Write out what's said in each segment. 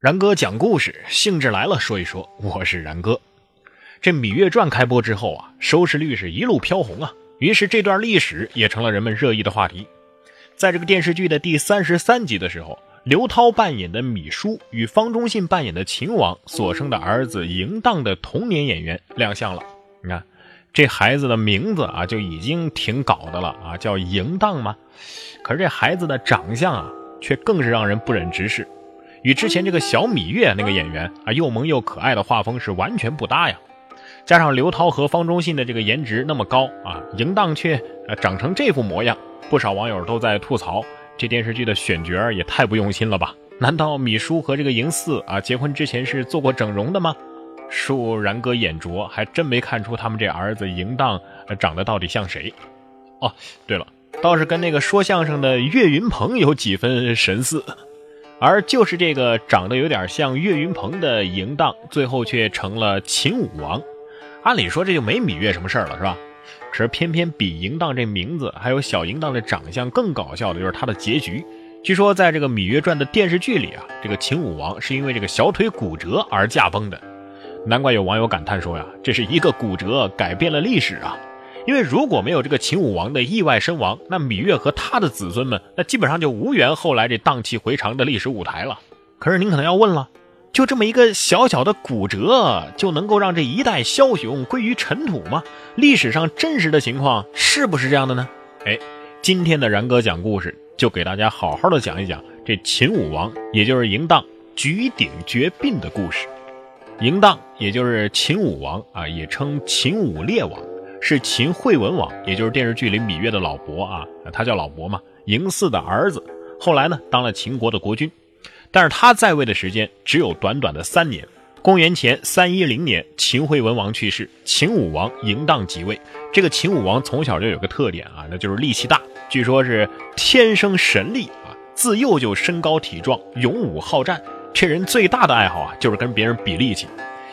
然哥讲故事，兴致来了，说一说。我是然哥。这《芈月传》开播之后啊，收视率是一路飘红啊，于是这段历史也成了人们热议的话题。在这个电视剧的第三十三集的时候，刘涛扮演的芈姝与方中信扮演的秦王所生的儿子嬴荡的童年演员亮相了。你看，这孩子的名字啊，就已经挺搞的了啊，叫嬴荡吗？可是这孩子的长相啊，却更是让人不忍直视。与之前这个小芈月那个演员啊，又萌又可爱的画风是完全不搭呀。加上刘涛和方中信的这个颜值那么高啊，淫荡却啊长成这副模样，不少网友都在吐槽这电视剧的选角也太不用心了吧？难道米叔和这个嬴驷啊结婚之前是做过整容的吗？恕然哥眼拙，还真没看出他们这儿子淫荡长得到底像谁。哦，对了，倒是跟那个说相声的岳云鹏有几分神似。而就是这个长得有点像岳云鹏的嬴荡，最后却成了秦武王。按理说这就没芈月什么事儿了，是吧？可是偏偏比嬴荡这名字还有小嬴荡的长相更搞笑的就是他的结局。据说在这个《芈月传》的电视剧里啊，这个秦武王是因为这个小腿骨折而驾崩的。难怪有网友感叹说呀，这是一个骨折改变了历史啊！因为如果没有这个秦武王的意外身亡，那芈月和他的子孙们，那基本上就无缘后来这荡气回肠的历史舞台了。可是您可能要问了，就这么一个小小的骨折，就能够让这一代枭雄归于尘土吗？历史上真实的情况是不是这样的呢？哎，今天的然哥讲故事，就给大家好好的讲一讲这秦武王，也就是嬴荡举鼎绝膑的故事。嬴荡也就是秦武王啊，也称秦武烈王。是秦惠文王，也就是电视剧里芈月的老伯啊，他叫老伯嘛，嬴驷的儿子。后来呢，当了秦国的国君，但是他在位的时间只有短短的三年。公元前三一零年，秦惠文王去世，秦武王嬴荡即位。这个秦武王从小就有个特点啊，那就是力气大，据说是天生神力啊，自幼就身高体壮，勇武好战。这人最大的爱好啊，就是跟别人比力气。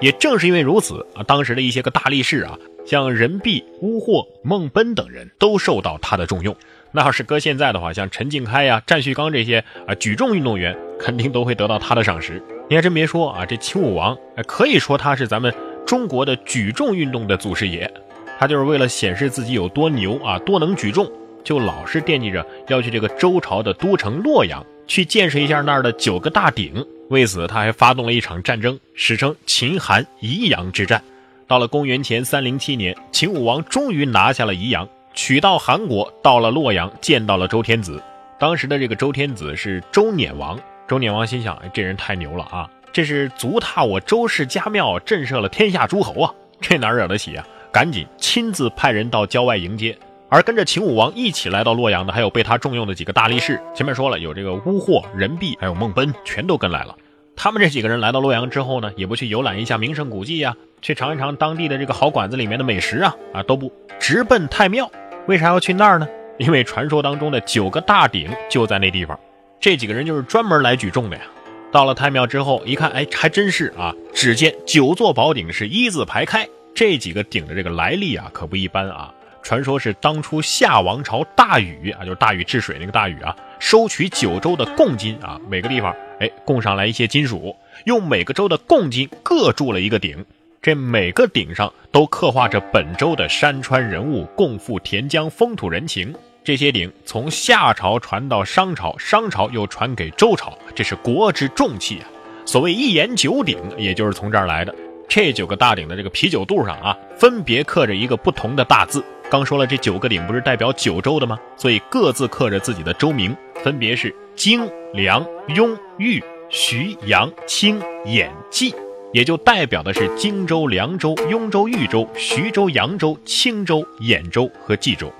也正是因为如此啊，当时的一些个大力士啊。像任弼、乌霍、孟贲等人都受到他的重用。那要是搁现在的话，像陈靖开呀、战旭刚这些啊举重运动员，肯定都会得到他的赏识。你还真别说啊，这秦武王可以说他是咱们中国的举重运动的祖师爷。他就是为了显示自己有多牛啊，多能举重，就老是惦记着要去这个周朝的都城洛阳去见识一下那儿的九个大鼎。为此，他还发动了一场战争，史称秦韩宜阳之战。到了公元前三零七年，秦武王终于拿下了宜阳，取到韩国，到了洛阳，见到了周天子。当时的这个周天子是周辇王。周辇王心想：哎，这人太牛了啊！这是足踏我周氏家庙，震慑了天下诸侯啊！这哪惹得起啊？赶紧亲自派人到郊外迎接。而跟着秦武王一起来到洛阳的，还有被他重用的几个大力士。前面说了，有这个乌霍、任弼，还有孟贲，全都跟来了。他们这几个人来到洛阳之后呢，也不去游览一下名胜古迹呀，去尝一尝当地的这个好馆子里面的美食啊，啊都不直奔太庙。为啥要去那儿呢？因为传说当中的九个大鼎就在那地方。这几个人就是专门来举重的呀。到了太庙之后，一看，哎，还真是啊！只见九座宝鼎是一字排开，这几个鼎的这个来历啊，可不一般啊。传说是当初夏王朝大禹啊，就是大禹治水那个大禹啊，收取九州的贡金啊，每个地方哎供上来一些金属，用每个州的贡金各铸了一个鼎，这每个鼎上都刻画着本州的山川人物，共赴田江，风土人情。这些鼎从夏朝传到商朝，商朝又传给周朝，这是国之重器啊。所谓一言九鼎，也就是从这儿来的。这九个大鼎的这个啤酒肚上啊，分别刻着一个不同的大字。刚说了，这九个鼎不是代表九州的吗？所以各自刻着自己的州名，分别是荆、梁、雍、豫、徐、阳、青、兖、冀，也就代表的是荆州、凉州、雍州、豫州、徐州、扬州、青州、兖州和冀州。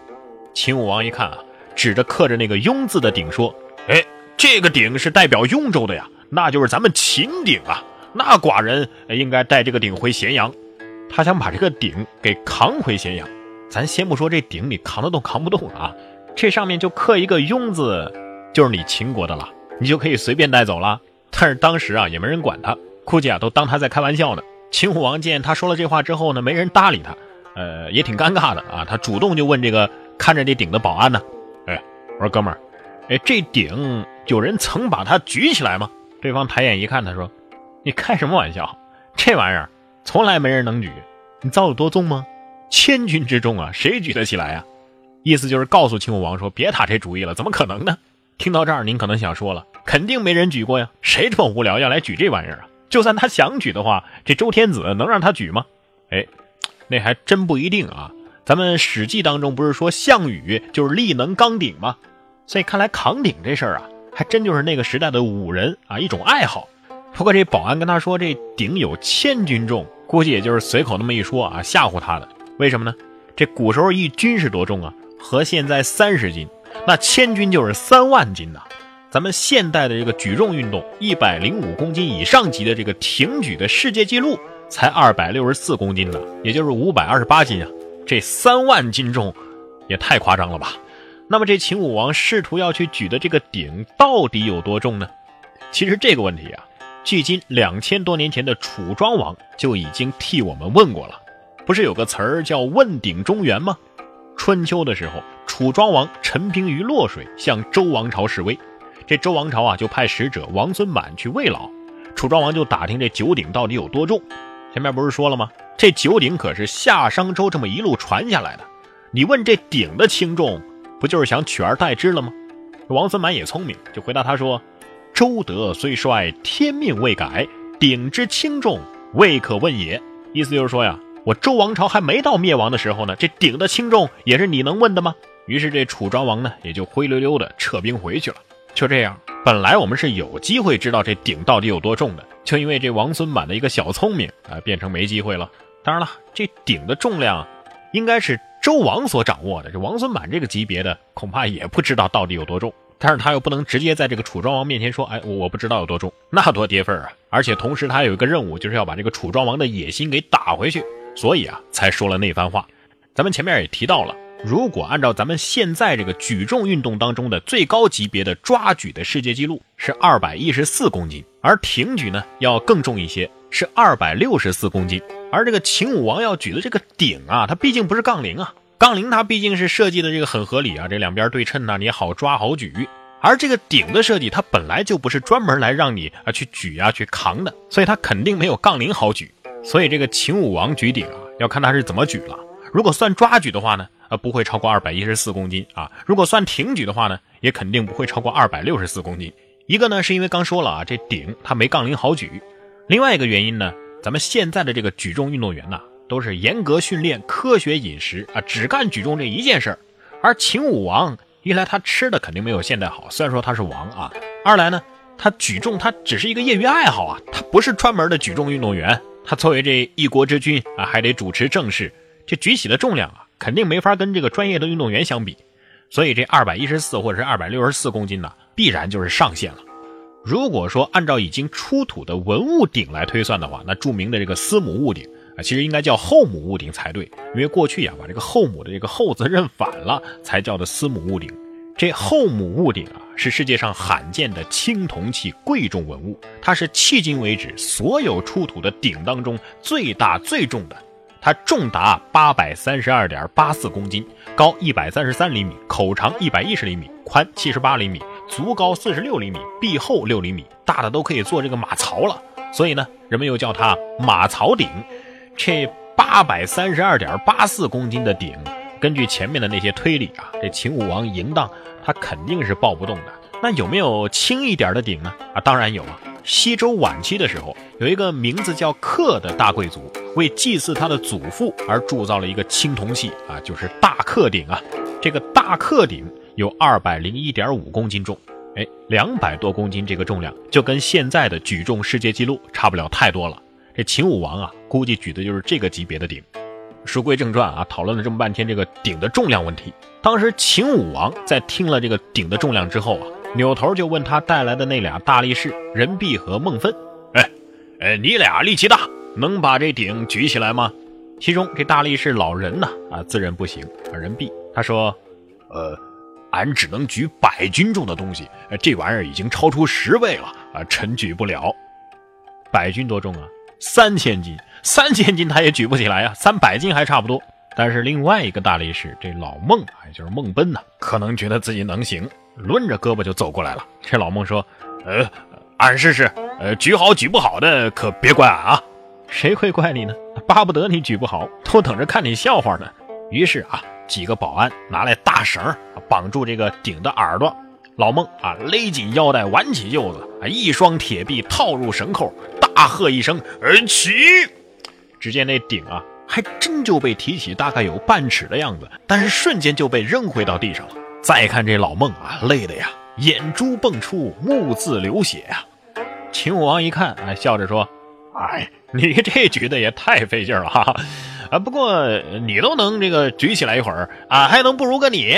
秦武王一看啊，指着刻着那个雍字的鼎说：“哎，这个鼎是代表雍州的呀，那就是咱们秦鼎啊。那寡人应该带这个鼎回咸阳。”他想把这个鼎给扛回咸阳。咱先不说这鼎你扛得动扛不动啊，这上面就刻一个雍字，就是你秦国的了，你就可以随便带走了。但是当时啊也没人管他，估计啊都当他在开玩笑呢。秦武王见他说了这话之后呢，没人搭理他，呃也挺尴尬的啊。他主动就问这个看着这鼎的保安呢，哎，我说哥们儿，哎这鼎有人曾把它举起来吗？对方抬眼一看，他说：“你开什么玩笑？这玩意儿从来没人能举，你造有多重吗？千钧之重啊，谁举得起来啊？”意思就是告诉秦武王说：“别打这主意了，怎么可能呢？”听到这儿，您可能想说了，肯定没人举过呀，谁这么无聊要来举这玩意儿啊？就算他想举的话，这周天子能让他举吗？哎，那还真不一定啊。咱们《史记》当中不是说项羽就是力能扛鼎吗？所以看来扛鼎这事儿啊，还真就是那个时代的武人啊一种爱好。不过这保安跟他说这鼎有千钧重，估计也就是随口那么一说啊，吓唬他的。为什么呢？这古时候一钧是多重啊？和现在三十斤。那千钧就是三万斤呐！咱们现代的这个举重运动，一百零五公斤以上级的这个挺举的世界纪录才二百六十四公斤呢，也就是五百二十八斤啊！这三万斤重，也太夸张了吧？那么这秦武王试图要去举的这个鼎到底有多重呢？其实这个问题啊，距今两千多年前的楚庄王就已经替我们问过了。不是有个词儿叫“问鼎中原”吗？春秋的时候。楚庄王陈兵于洛水，向周王朝示威。这周王朝啊，就派使者王孙满去慰劳。楚庄王就打听这九鼎到底有多重。前面不是说了吗？这九鼎可是夏商周这么一路传下来的。你问这鼎的轻重，不就是想取而代之了吗？王孙满也聪明，就回答他说：“周德虽衰，天命未改，鼎之轻重未可问也。”意思就是说呀，我周王朝还没到灭亡的时候呢，这鼎的轻重也是你能问的吗？于是这楚庄王呢，也就灰溜溜的撤兵回去了。就这样，本来我们是有机会知道这鼎到底有多重的，就因为这王孙满的一个小聪明啊，变成没机会了。当然了，这鼎的重量应该是周王所掌握的，这王孙满这个级别的恐怕也不知道到底有多重。但是他又不能直接在这个楚庄王面前说：“哎，我不知道有多重，那多跌份啊！”而且同时他有一个任务，就是要把这个楚庄王的野心给打回去，所以啊，才说了那番话。咱们前面也提到了。如果按照咱们现在这个举重运动当中的最高级别的抓举的世界纪录是二百一十四公斤，而挺举呢要更重一些，是二百六十四公斤。而这个秦武王要举的这个鼎啊，它毕竟不是杠铃啊，杠铃它毕竟是设计的这个很合理啊，这两边对称呢，你好抓好举。而这个鼎的设计，它本来就不是专门来让你啊去举啊去扛的，所以它肯定没有杠铃好举。所以这个秦武王举鼎啊，要看他是怎么举了。如果算抓举的话呢？呃，不会超过二百一十四公斤啊。如果算挺举的话呢，也肯定不会超过二百六十四公斤。一个呢，是因为刚说了啊，这鼎它没杠铃好举；另外一个原因呢，咱们现在的这个举重运动员呐，都是严格训练、科学饮食啊，只干举重这一件事儿。而秦武王，一来他吃的肯定没有现代好，虽然说他是王啊；二来呢，他举重他只是一个业余爱好啊，他不是专门的举重运动员。他作为这一国之君啊，还得主持政事，这举起的重量啊。肯定没法跟这个专业的运动员相比，所以这二百一十四或者是二百六十四公斤呢，必然就是上限了。如果说按照已经出土的文物鼎来推算的话，那著名的这个司母戊鼎啊，其实应该叫后母戊鼎才对，因为过去呀把这个后母的这个后字认反了，才叫的司母戊鼎。这后母戊鼎啊，是世界上罕见的青铜器贵重文物，它是迄今为止所有出土的鼎当中最大最重的。它重达八百三十二点八四公斤，高一百三十三厘米，口长一百一十厘米，宽七十八厘米，足高四十六厘米，壁厚六厘米，大的都可以做这个马槽了。所以呢，人们又叫它马槽鼎。这八百三十二点八四公斤的鼎，根据前面的那些推理啊，这秦武王嬴荡，他肯定是抱不动的。那有没有轻一点的鼎呢？啊，当然有啊。西周晚期的时候，有一个名字叫克的大贵族，为祭祀他的祖父而铸造了一个青铜器啊，就是大克鼎啊。这个大克鼎有二百零一点五公斤重，哎，两百多公斤这个重量就跟现在的举重世界纪录差不了太多了。这秦武王啊，估计举的就是这个级别的鼎。书归正传啊，讨论了这么半天这个鼎的重量问题。当时秦武王在听了这个鼎的重量之后啊。扭头就问他带来的那俩大力士任弼和孟芬：“哎，哎，你俩力气大，能把这鼎举起来吗？”其中这大力士老人呢，啊，自认不行。任弼他说：“呃，俺只能举百斤重的东西，这玩意儿已经超出十倍了啊，臣举不了。百斤多重啊？三千斤，三千斤他也举不起来啊，三百斤还差不多。但是另外一个大力士，这老孟啊，就是孟奔呐，可能觉得自己能行。”抡着胳膊就走过来了。这老孟说：“呃，俺试试，呃，举好举不好的可别怪俺啊。谁会怪你呢？巴不得你举不好，都等着看你笑话呢。于是啊，几个保安拿来大绳绑住这个鼎的耳朵，老孟啊勒紧腰带，挽起袖子，啊一双铁臂套入绳扣，大喝一声：“起！”只见那鼎啊，还真就被提起，大概有半尺的样子，但是瞬间就被扔回到地上了。再看这老孟啊，累的呀，眼珠蹦出，目自流血呀。秦武王一看，啊，笑着说：“哎。”你这举的也太费劲了哈，啊！不过你都能这个举起来一会儿，俺还能不如个你？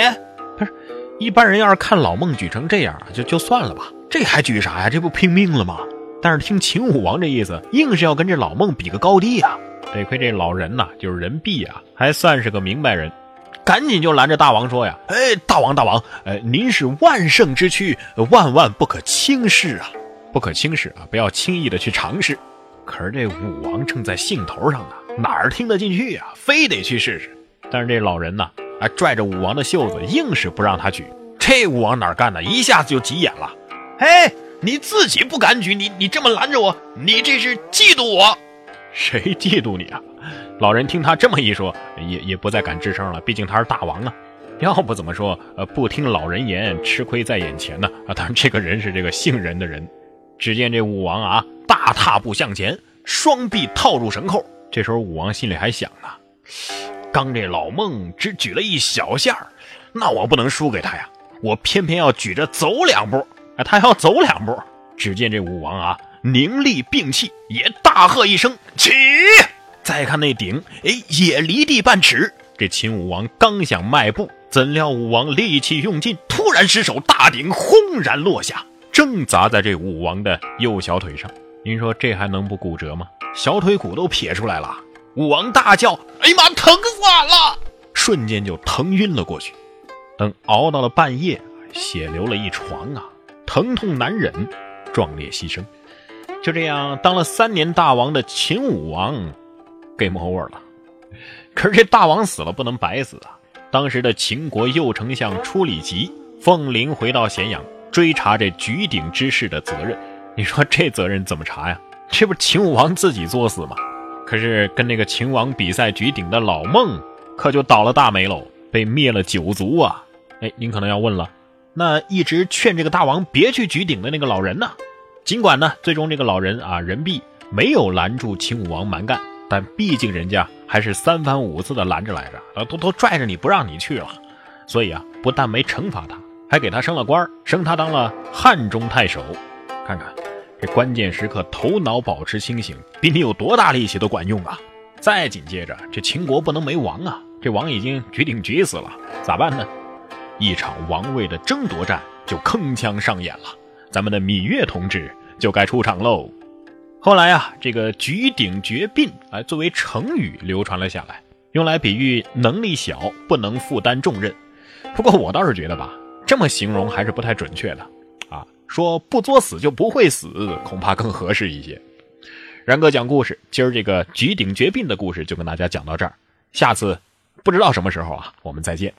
不是，一般人要是看老孟举成这样，就就算了吧，这还举啥呀？这不拼命了吗？但是听秦武王这意思，硬是要跟这老孟比个高低啊！得亏这老人呐，就是人婢啊，还算是个明白人，赶紧就拦着大王说呀：“哎，大王大王，呃，您是万圣之躯，万万不可轻视啊，不可轻视啊，不要轻易的去尝试。”可是这武王正在兴头上呢，哪儿听得进去呀？非得去试试。但是这老人呢，还，拽着武王的袖子，硬是不让他举。这武王哪干呢？一下子就急眼了。嘿，你自己不敢举，你你这么拦着我，你这是嫉妒我？谁嫉妒你啊？老人听他这么一说，也也不再敢吱声了。毕竟他是大王啊。要不怎么说，呃，不听老人言，吃亏在眼前呢？啊，当然这个人是这个姓任的人。只见这武王啊。大踏步向前，双臂套入绳扣。这时候武王心里还想呢：刚这老孟只举了一小下那我不能输给他呀！我偏偏要举着走两步。哎，他要走两步。只见这武王啊，凝力并气，也大喝一声：“起！”再看那鼎，哎，也离地半尺。这秦武王刚想迈步，怎料武王力气用尽，突然失手，大鼎轰然落下，正砸在这武王的右小腿上。您说这还能不骨折吗？小腿骨都撇出来了。武王大叫：“哎呀妈，疼死俺了！”瞬间就疼晕了过去。等熬到了半夜，血流了一床啊，疼痛难忍，壮烈牺牲。就这样，当了三年大王的秦武王，game over 了。可是这大王死了不能白死啊！当时的秦国右丞相初里吉奉灵回到咸阳，追查这举鼎之事的责任。你说这责任怎么查呀？这不是秦武王自己作死吗？可是跟那个秦王比赛举鼎的老孟，可就倒了大霉喽，被灭了九族啊！哎，您可能要问了，那一直劝这个大王别去举鼎的那个老人呢？尽管呢，最终这个老人啊人婢没有拦住秦武王蛮干，但毕竟人家还是三番五次的拦着来着，啊，都都拽着你不让你去了，所以啊，不但没惩罚他，还给他升了官，升他当了汉中太守。看看。这关键时刻，头脑保持清醒，比你有多大力气都管用啊！再紧接着，这秦国不能没王啊！这王已经举鼎举死了，咋办呢？一场王位的争夺战就铿锵上演了，咱们的芈月同志就该出场喽。后来啊，这个举鼎绝膑啊，作为成语流传了下来，用来比喻能力小，不能负担重任。不过我倒是觉得吧，这么形容还是不太准确的啊。说不作死就不会死，恐怕更合适一些。然哥讲故事，今儿这个举鼎绝膑的故事就跟大家讲到这儿，下次不知道什么时候啊，我们再见。